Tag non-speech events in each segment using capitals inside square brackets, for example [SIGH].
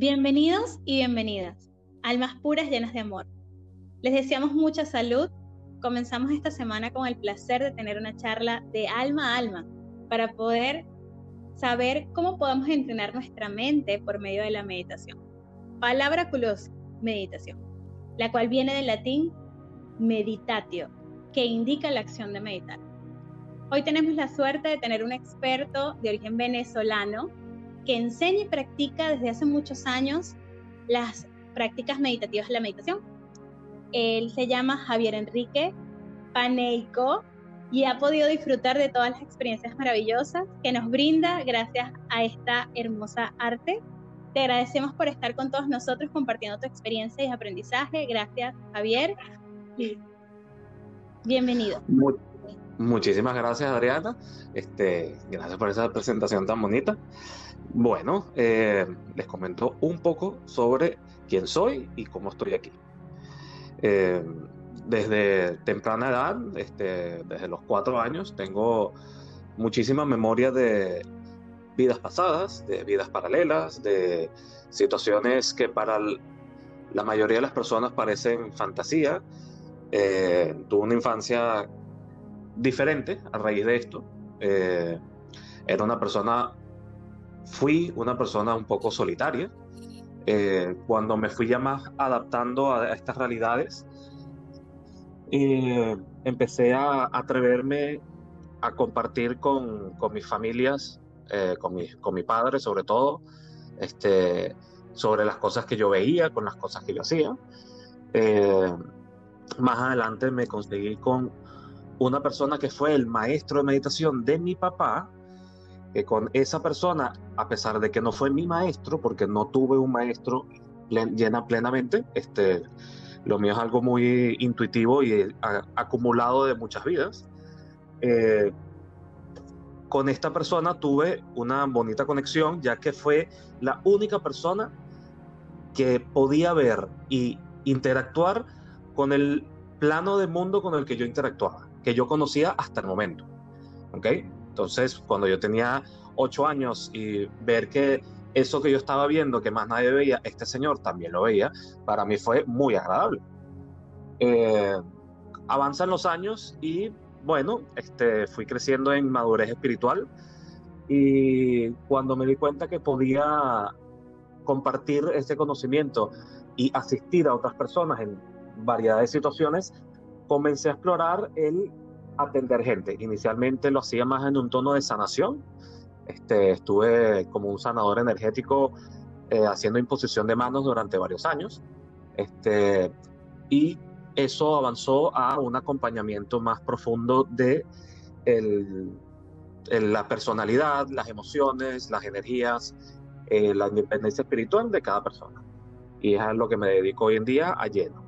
Bienvenidos y bienvenidas, almas puras llenas de amor. Les deseamos mucha salud. Comenzamos esta semana con el placer de tener una charla de alma a alma para poder saber cómo podemos entrenar nuestra mente por medio de la meditación. Palabra culos, meditación, la cual viene del latín meditatio, que indica la acción de meditar. Hoy tenemos la suerte de tener un experto de origen venezolano que enseña y practica desde hace muchos años las prácticas meditativas de la meditación. Él se llama Javier Enrique Paneico y ha podido disfrutar de todas las experiencias maravillosas que nos brinda gracias a esta hermosa arte. Te agradecemos por estar con todos nosotros compartiendo tu experiencia y aprendizaje. Gracias, Javier. Bienvenido. Muchísimas gracias, Adriana. Este, gracias por esa presentación tan bonita. Bueno, eh, les comento un poco sobre quién soy y cómo estoy aquí. Eh, desde temprana edad, este, desde los cuatro años, tengo muchísima memoria de vidas pasadas, de vidas paralelas, de situaciones que para la mayoría de las personas parecen fantasía. Eh, tuve una infancia diferente a raíz de esto. era una persona fui una persona un poco solitaria. Eh, cuando me fui ya más adaptando a, estas realidades, eh, empecé a atreverme a compartir con, con mis familias, eh, con, mi, con mi padre sobre todo, este, sobre las cosas que yo veía, con las cosas que yo hacía. más adelante me conseguí con una persona que fue el maestro de meditación de mi papá, que con esa persona, a pesar de que no fue mi maestro, porque no tuve un maestro llena plenamente, este, lo mío es algo muy intuitivo y acumulado de muchas vidas. Eh, con esta persona tuve una bonita conexión, ya que fue la única persona que podía ver y interactuar con el plano de mundo con el que yo interactuaba, que yo conocía hasta el momento. ¿Ok? Entonces, cuando yo tenía ocho años y ver que eso que yo estaba viendo, que más nadie veía, este señor también lo veía, para mí fue muy agradable. Eh, avanzan los años y bueno, este, fui creciendo en madurez espiritual y cuando me di cuenta que podía compartir ese conocimiento y asistir a otras personas en variedad de situaciones, comencé a explorar el atender gente. Inicialmente lo hacía más en un tono de sanación. Este, estuve como un sanador energético eh, haciendo imposición de manos durante varios años. Este, y eso avanzó a un acompañamiento más profundo de el, la personalidad, las emociones, las energías, eh, la independencia espiritual de cada persona. Y es a lo que me dedico hoy en día a lleno.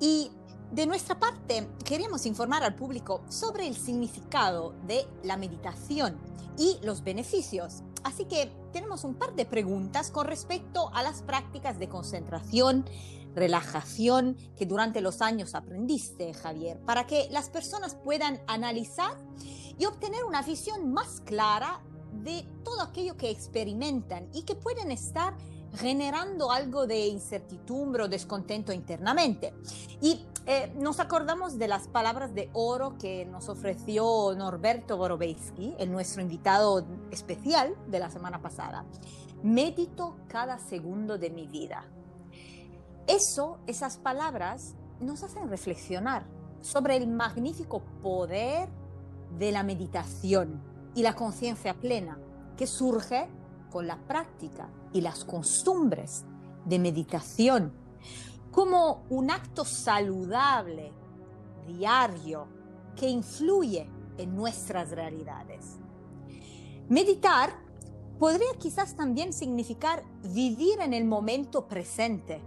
Y de nuestra parte, queremos informar al público sobre el significado de la meditación y los beneficios. Así que tenemos un par de preguntas con respecto a las prácticas de concentración, relajación que durante los años aprendiste, Javier, para que las personas puedan analizar y obtener una visión más clara de todo aquello que experimentan y que pueden estar generando algo de incertidumbre o descontento internamente. Y eh, nos acordamos de las palabras de oro que nos ofreció Norberto Borobeitsky, el nuestro invitado especial de la semana pasada. Medito cada segundo de mi vida. Eso, esas palabras nos hacen reflexionar sobre el magnífico poder de la meditación y la conciencia plena que surge con la práctica y las costumbres de meditación como un acto saludable, diario, que influye en nuestras realidades. Meditar podría quizás también significar vivir en el momento presente.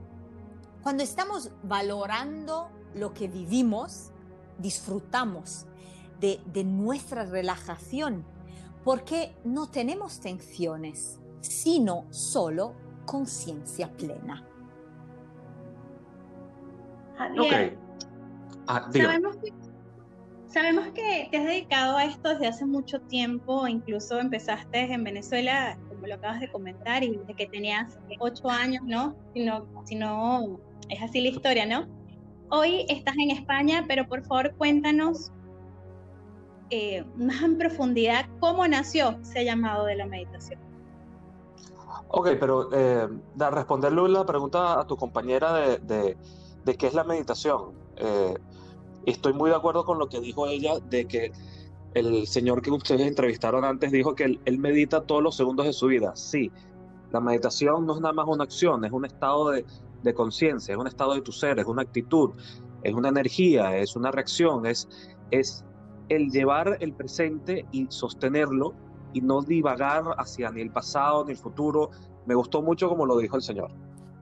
Cuando estamos valorando lo que vivimos, disfrutamos de, de nuestra relajación porque no tenemos tensiones, sino solo conciencia plena. Javier, ah, sabemos, que, sabemos que te has dedicado a esto desde hace mucho tiempo, incluso empezaste en Venezuela como lo acabas de comentar, y de que tenías ocho años, ¿no? Si no, si no es así la historia, ¿no? Hoy estás en España, pero por favor cuéntanos eh, más en profundidad cómo nació ese llamado de la meditación. Ok, pero eh, responderle la pregunta a tu compañera de, de, qué es la meditación. Eh, estoy muy de acuerdo con lo que dijo ella de que el señor que ustedes entrevistaron antes dijo que él, medita todos los segundos de su vida. Sí, la meditación no es nada más una acción, es un estado de, de conciencia, es un estado de tu ser, es una actitud, es una energía, es una reacción, es, es el llevar el presente y sostenerlo y no divagar hacia ni el pasado ni el futuro. Me gustó mucho como lo dijo el Señor.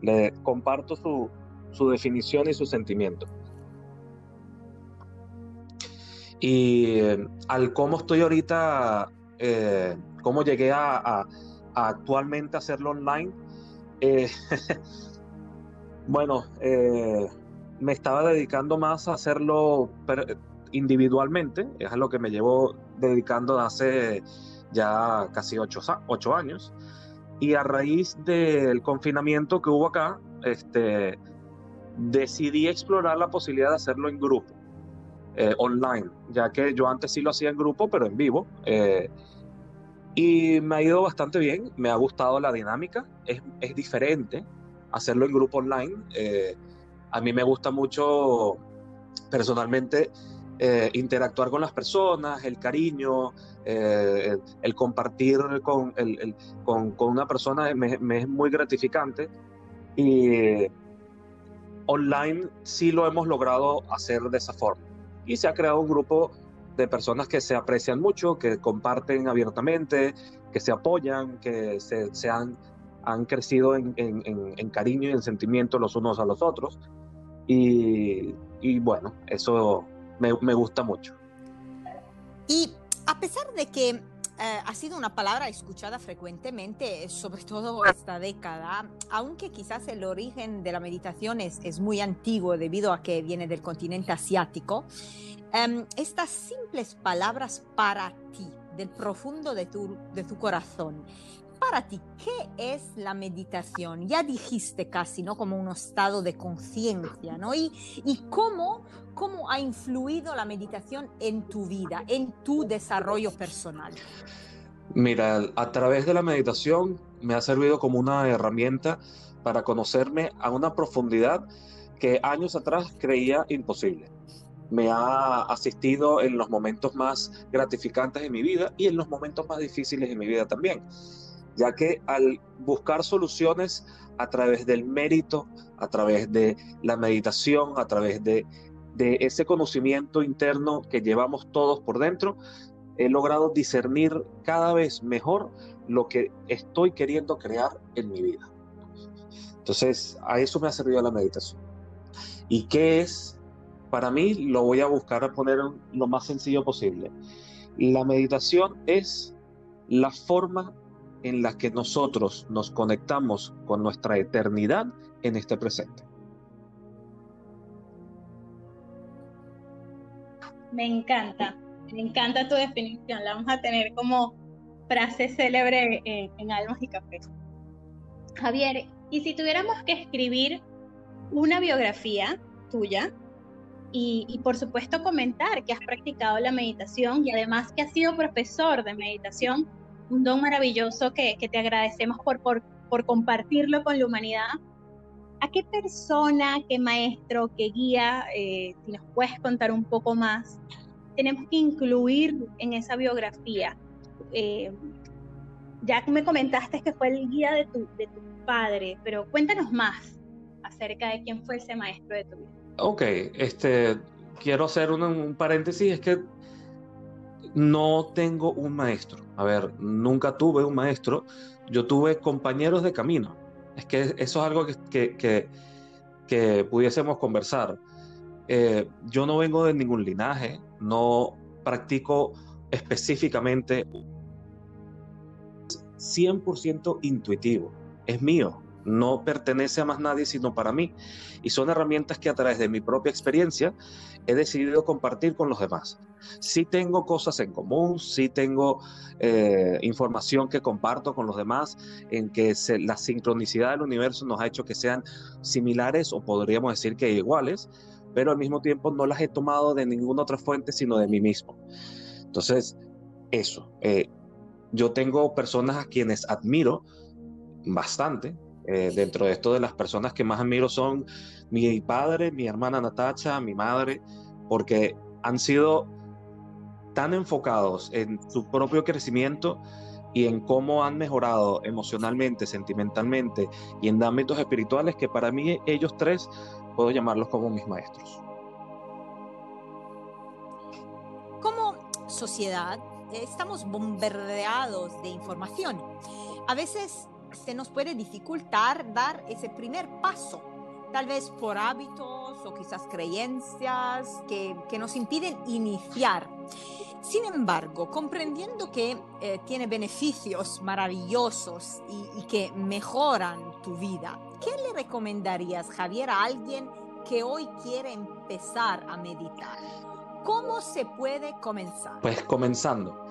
Le comparto su, su definición y su sentimiento. Y eh, al cómo estoy ahorita, eh, cómo llegué a, a, actualmente hacerlo online, eh, [LAUGHS] bueno, me estaba dedicando más a hacerlo individualmente, es a lo que me llevo dedicando hace ya casi ocho, ocho años. Y a raíz del confinamiento que hubo acá, este, decidí explorar la posibilidad de hacerlo en grupo, eh, online, ya que yo antes sí lo hacía en grupo, pero en vivo. Eh, y me ha ido bastante bien, me ha gustado la dinámica, es, es diferente hacerlo en grupo online. Eh, a mí me gusta mucho personalmente eh, interactuar con las personas, el cariño, eh, el, compartir con, una persona me, es muy gratificante. Y online sí lo hemos logrado hacer de esa forma. Y se ha creado un grupo de personas que se aprecian mucho, que comparten abiertamente, que se apoyan, que se, han, crecido en, cariño y en sentimiento los unos a los otros. Y bueno, eso me, gusta mucho. Y a pesar de que eh, ha sido una palabra escuchada frecuentemente, sobre todo esta década, aunque quizás el origen de la meditación es, es muy antiguo debido a que viene del continente asiático, em, estas simples palabras para ti, del profundo de tu, de tu corazón, para ti, ¿qué es la meditación? Ya dijiste casi, ¿no? Como un estado de conciencia, ¿no? Y, y cómo, cómo ha influido la meditación en tu vida, en tu desarrollo personal. Mira, a través de la meditación me ha servido como una herramienta para conocerme a una profundidad que años atrás creía imposible. Me ha asistido en los momentos más gratificantes de mi vida y en los momentos más difíciles de mi vida también ya que al buscar soluciones a través del mérito, a través de la meditación, a través de, ese conocimiento interno que llevamos todos por dentro, he logrado discernir cada vez mejor lo que estoy queriendo crear en mi vida. Entonces, a eso me ha servido la meditación. ¿Y qué es? Para mí, lo voy a buscar a poner lo más sencillo posible. La meditación es la forma en la que nosotros nos conectamos con nuestra eternidad en este presente. Me encanta, me encanta tu definición. La vamos a tener como frase célebre en, Almas y Café. Javier, y si tuviéramos que escribir una biografía tuya y, por supuesto comentar que has practicado la meditación y además que has sido profesor de meditación un don maravilloso que, te agradecemos por, compartirlo con la humanidad. ¿A qué persona, qué maestro, qué guía, eh, si nos puedes contar un poco más, tenemos que incluir en esa biografía? Eh, ya me comentaste que fue el guía de tu, padre, pero cuéntanos más acerca de quién fue ese maestro de tu vida. Ok, este, quiero hacer un paréntesis, es que no tengo un maestro. A ver, nunca tuve un maestro. Yo tuve compañeros de camino. Es que eso es algo que, que, pudiésemos conversar. Eh, yo no vengo de ningún linaje, no practico específicamente 100% intuitivo, es mío. No pertenece a más nadie sino para mí. Y son herramientas que a través de mi propia experiencia he decidido compartir con los demás. Sí tengo cosas en común, sí tengo eh, información que comparto con los demás, en que la sincronicidad del universo nos ha hecho que sean similares o podríamos decir que iguales, pero al mismo tiempo no las he tomado de ninguna otra fuente sino de mí mismo. Entonces, eso. Eh, yo tengo personas a quienes admiro bastante, eh, dentro de esto de las personas que más admiro son mi padre, mi hermana Natacha, mi madre, porque han sido tan enfocados en su propio crecimiento y en cómo han mejorado emocionalmente, sentimentalmente y en ámbitos espirituales que para mí ellos tres puedo llamarlos como mis maestros. Como sociedad estamos bombardeados de información. A veces se nos puede dificultar dar ese primer paso, tal vez por hábitos o quizás creencias que, que nos impiden iniciar. Sin embargo, comprendiendo que eh, tiene beneficios maravillosos y, y, que mejoran tu vida, ¿qué le recomendarías, Javier, a alguien que hoy quiere empezar a meditar? ¿Cómo se puede comenzar? Pues comenzando.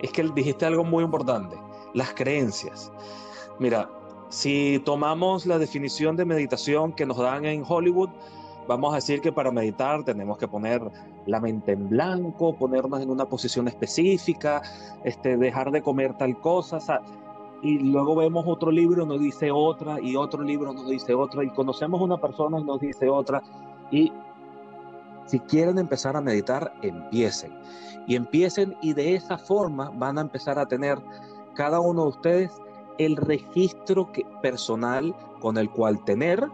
Es que dijiste algo muy importante, las creencias. Mira, si tomamos la definición de meditación que nos dan en Hollywood, vamos a decir que para meditar tenemos que poner la mente en blanco, ponernos en una posición específica, este, dejar de comer tal cosa. y luego vemos otro libro, nos dice otra, y otro libro nos dice otra, y conocemos una persona y nos dice otra. Y si quieren empezar a meditar, empiecen. Y empiecen y de esa forma van a empezar a tener cada uno de ustedes el registro personal con el cual tener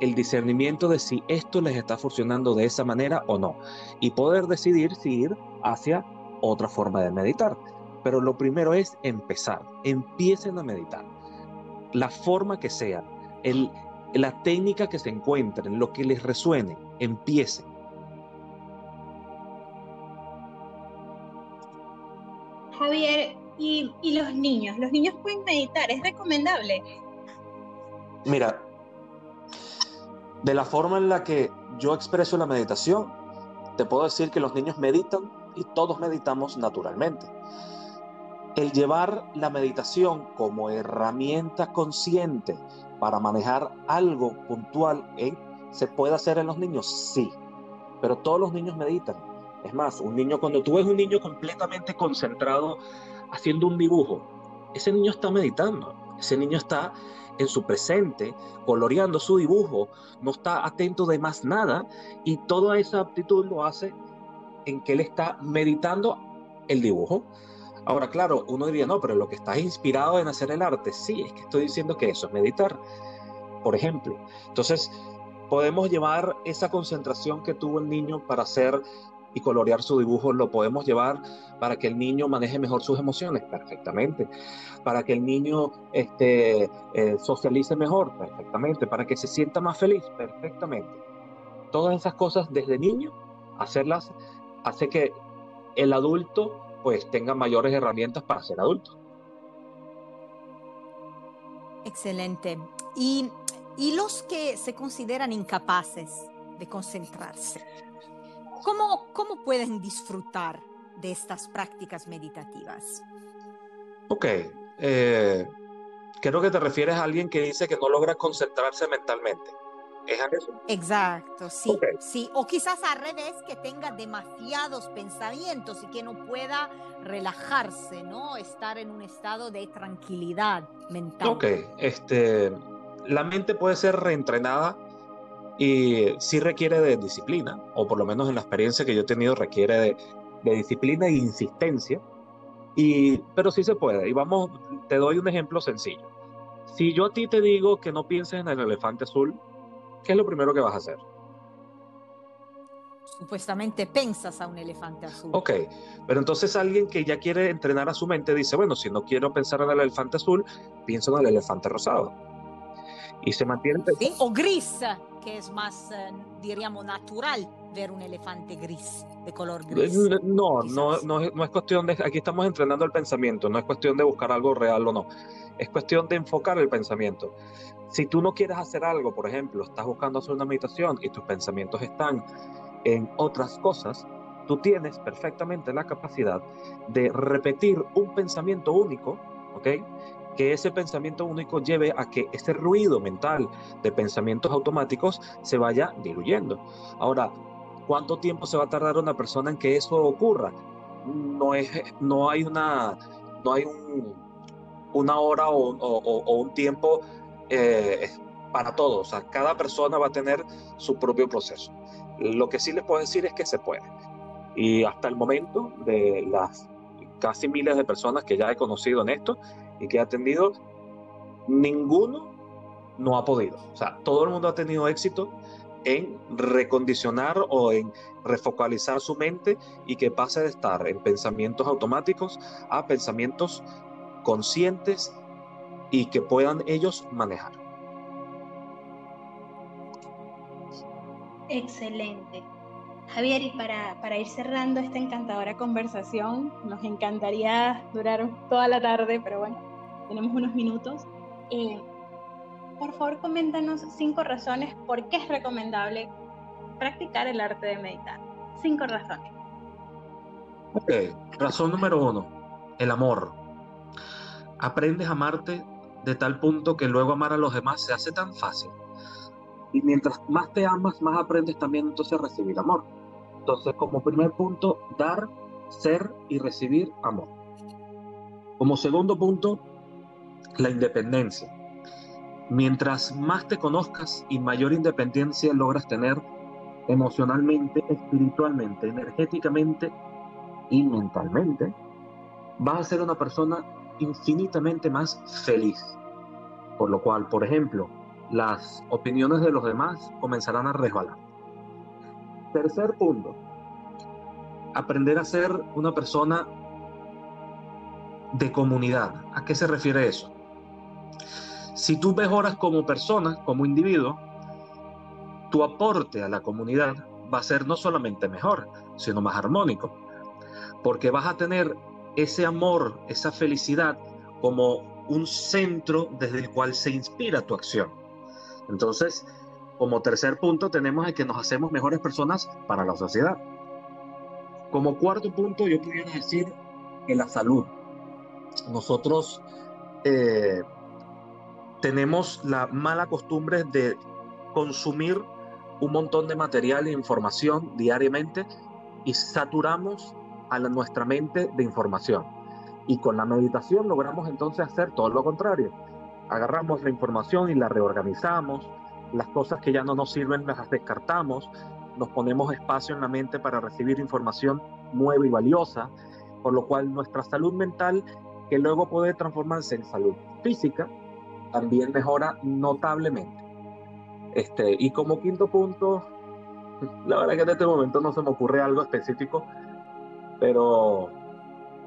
el discernimiento de si esto les está funcionando de esa manera o no. Y poder decidir si ir hacia otra forma de meditar. Pero lo primero es empezar. Empiecen a meditar. La forma que sea, el, la técnica que se encuentren, lo que les resuene, empiecen. Javier, los niños, ¿los niños pueden meditar? ¿Es recomendable? Mira, de la forma en la que yo expreso la meditación, te puedo decir que los niños meditan y todos meditamos naturalmente. El llevar la meditación como herramienta consciente para manejar algo puntual, ¿se puede hacer en los niños? Sí, pero todos los niños meditan. Es más, un niño, cuando tú ves un niño completamente concentrado haciendo un dibujo, ese niño está meditando, ese niño está en su presente, coloreando su dibujo, no está atento de más nada y toda esa aptitud lo hace en que él está meditando el dibujo. Ahora, claro, uno diría, no, pero lo que está inspirado en hacer el arte, sí, es que estoy diciendo que eso es meditar, por ejemplo. Entonces, podemos llevar esa concentración que tuvo el niño para hacer y colorear su dibujo, lo podemos llevar para que el niño maneje mejor sus emociones, perfectamente. Para que el niño este, eh, socialice mejor, perfectamente. Para que se sienta más feliz, perfectamente. Todas esas cosas desde niño, hacerlas hace que el adulto pues tenga mayores herramientas para ser adulto. Excelente. Y, y los que se consideran incapaces de concentrarse, ¿Cómo, ¿Cómo pueden disfrutar de estas prácticas meditativas? Ok, eh, creo que te refieres a alguien que dice que no logra concentrarse mentalmente. ¿Es eso? Exacto, sí, sí. O quizás al revés, que tenga demasiados pensamientos y que no pueda relajarse, ¿no? Estar en un estado de tranquilidad mental. Ok, este, la mente puede ser reentrenada y sí requiere de disciplina, o por lo menos en la experiencia que yo he tenido requiere de, disciplina e insistencia, y, pero sí se puede. Y vamos, te doy un ejemplo sencillo. Si yo a ti te digo que no pienses en el elefante azul, ¿qué es lo primero que vas a hacer? Supuestamente pensas a un elefante azul. Ok, pero entonces alguien que ya quiere entrenar a su mente dice, bueno, si no quiero pensar en el elefante azul, pienso en el elefante rosado. Y se mantiene... ¿Sí? O gris, que es más, eh, diríamos, natural ver un elefante gris, de color Eh, gris. No, no, no, es- no es cuestión de, aquí estamos entrenando el pensamiento, no es cuestión de buscar algo real o no, es cuestión de enfocar el pensamiento. Si tú no quieres hacer algo, por ejemplo, estás buscando hacer una meditación y tus pensamientos están en otras cosas, tú tienes perfectamente la capacidad de repetir un pensamiento único, ¿ok? Que ese pensamiento único lleve a que ese ruido mental de pensamientos automáticos se vaya diluyendo. Ahora, ¿cuánto tiempo se va a tardar una persona en que eso ocurra? No, es, no hay una, no hay un, una hora o, un tiempo eh, para todo. O sea, cada persona va a tener su propio proceso. Lo que sí les puedo decir es que se puede. Y hasta el momento, de las casi miles de personas que ya he conocido en esto y que he atendido, ninguno no ha podido. O sea, todo el mundo ha tenido éxito en recondicionar o en refocalizar su mente y que pase de estar en pensamientos automáticos a pensamientos conscientes y que puedan ellos manejar. Excelente. Javier, y para, para ir cerrando esta encantadora conversación, nos encantaría durar toda la tarde, pero bueno, tenemos unos minutos. Eh, por favor, coméntanos cinco razones por qué es recomendable practicar el arte de meditar. Cinco razones. Ok, razón número uno, el amor. Aprendes a amarte de tal punto que luego amar a los demás se hace tan fácil. Y mientras más te amas, más aprendes también entonces a recibir amor. Entonces, como primer punto, dar, ser y recibir amor. Como segundo punto, la independencia. Mientras más te conozcas y mayor independencia logras tener emocionalmente, espiritualmente, energéticamente y mentalmente, vas a ser una persona infinitamente más feliz. Por lo cual, por ejemplo, las opiniones de los demás comenzarán a resbalar. Tercer punto, aprender a ser una persona de comunidad. ¿A qué se refiere eso? Si tú mejoras como persona, como individuo, tu aporte a la comunidad va a ser no solamente mejor, sino más armónico, porque vas a tener ese amor, esa felicidad como un centro desde el cual se inspira tu acción. Entonces, como tercer punto, tenemos el que nos hacemos mejores personas para la sociedad. Como cuarto punto, yo pudiera decir que la salud. Nosotros eh, tenemos la mala costumbre de consumir un montón de material e información diariamente y saturamos a nuestra mente de información. Y con la meditación logramos entonces hacer todo lo contrario. Agarramos la información y la reorganizamos, las cosas que ya no nos sirven las descartamos, nos ponemos espacio en la mente para recibir información nueva y valiosa, por lo cual nuestra salud mental, que luego puede transformarse en salud física, también mejora notablemente. Este, y como quinto punto, [LAUGHS] la verdad que en este momento no se me ocurre algo específico, pero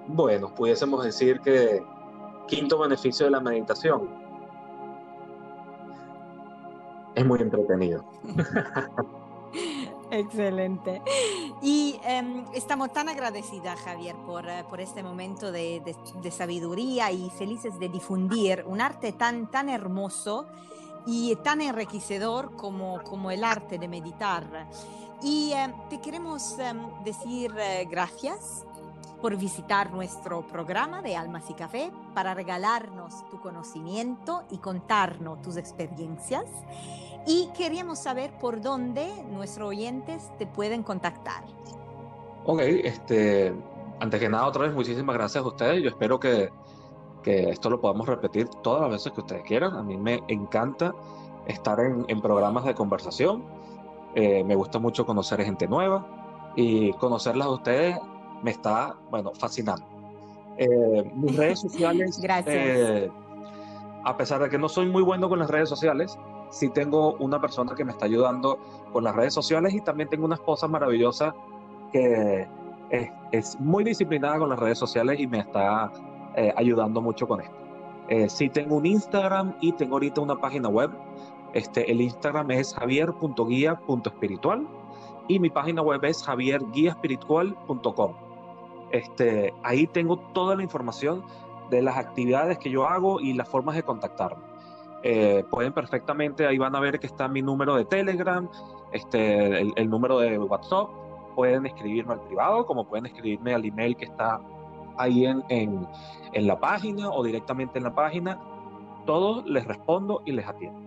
bueno, pudiésemos decir que quinto beneficio de la meditación es muy entretenido. [LAUGHS] Excelente. Y eh, estamos tan agradecidas, Javier, por, uh, por este momento de, de, de, sabiduría y felices de difundir un arte tan, tan hermoso y tan enriquecedor como, como el arte de meditar. Y eh, te queremos eh, decir gracias por visitar nuestro programa de Almas y Café para regalarnos tu conocimiento y contarnos tus experiencias. Y queríamos saber por dónde nuestros oyentes te pueden contactar. Ok, este, antes que nada, otra vez, muchísimas gracias a ustedes. Yo espero que, que esto lo podamos repetir todas las veces que ustedes quieran. A mí me encanta estar en, en programas de conversación. Eh, me gusta mucho conocer gente nueva y conocerlas a ustedes me está, bueno, fascinando. Eh, mis redes [LAUGHS] sociales, Gracias. Eh, a pesar de que no soy muy bueno con las redes sociales, sí tengo una persona que me está ayudando con las redes sociales y también tengo una esposa maravillosa que es, es muy disciplinada con las redes sociales y me está eh, ayudando mucho con esto. Eh, sí tengo un Instagram y tengo ahorita una página web Este, el Instagram es javier.guía.espiritual y mi página web es javierguiaespiritual.com. Este, ahí tengo toda la información de las actividades que yo hago y las formas de contactarme. Eh, pueden perfectamente, ahí van a ver que está mi número de Telegram, este, el, número de WhatsApp, pueden escribirme al privado, como pueden escribirme al email que está ahí en, en, la página o directamente en la página. Todos les respondo y les atiendo.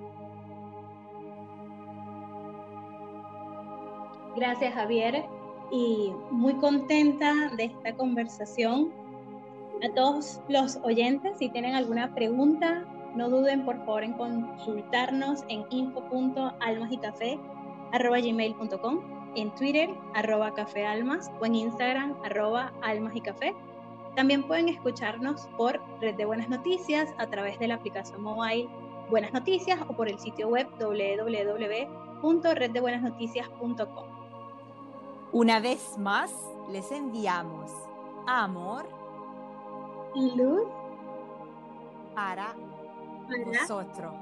Gracias, Javier. Y muy contenta de esta conversación. A todos los oyentes, si tienen alguna pregunta, no duden por favor en consultarnos en info.almasycafé.gmail.com, en Twitter, arroba cafealmas, o en Instagram, arroba almas y café. También pueden escucharnos por Red de Buenas Noticias a través de la aplicación mobile Buenas Noticias o por el sitio web www.reddebuenasnoticias.com. Una vez más, les enviamos amor y luz para, vosotros.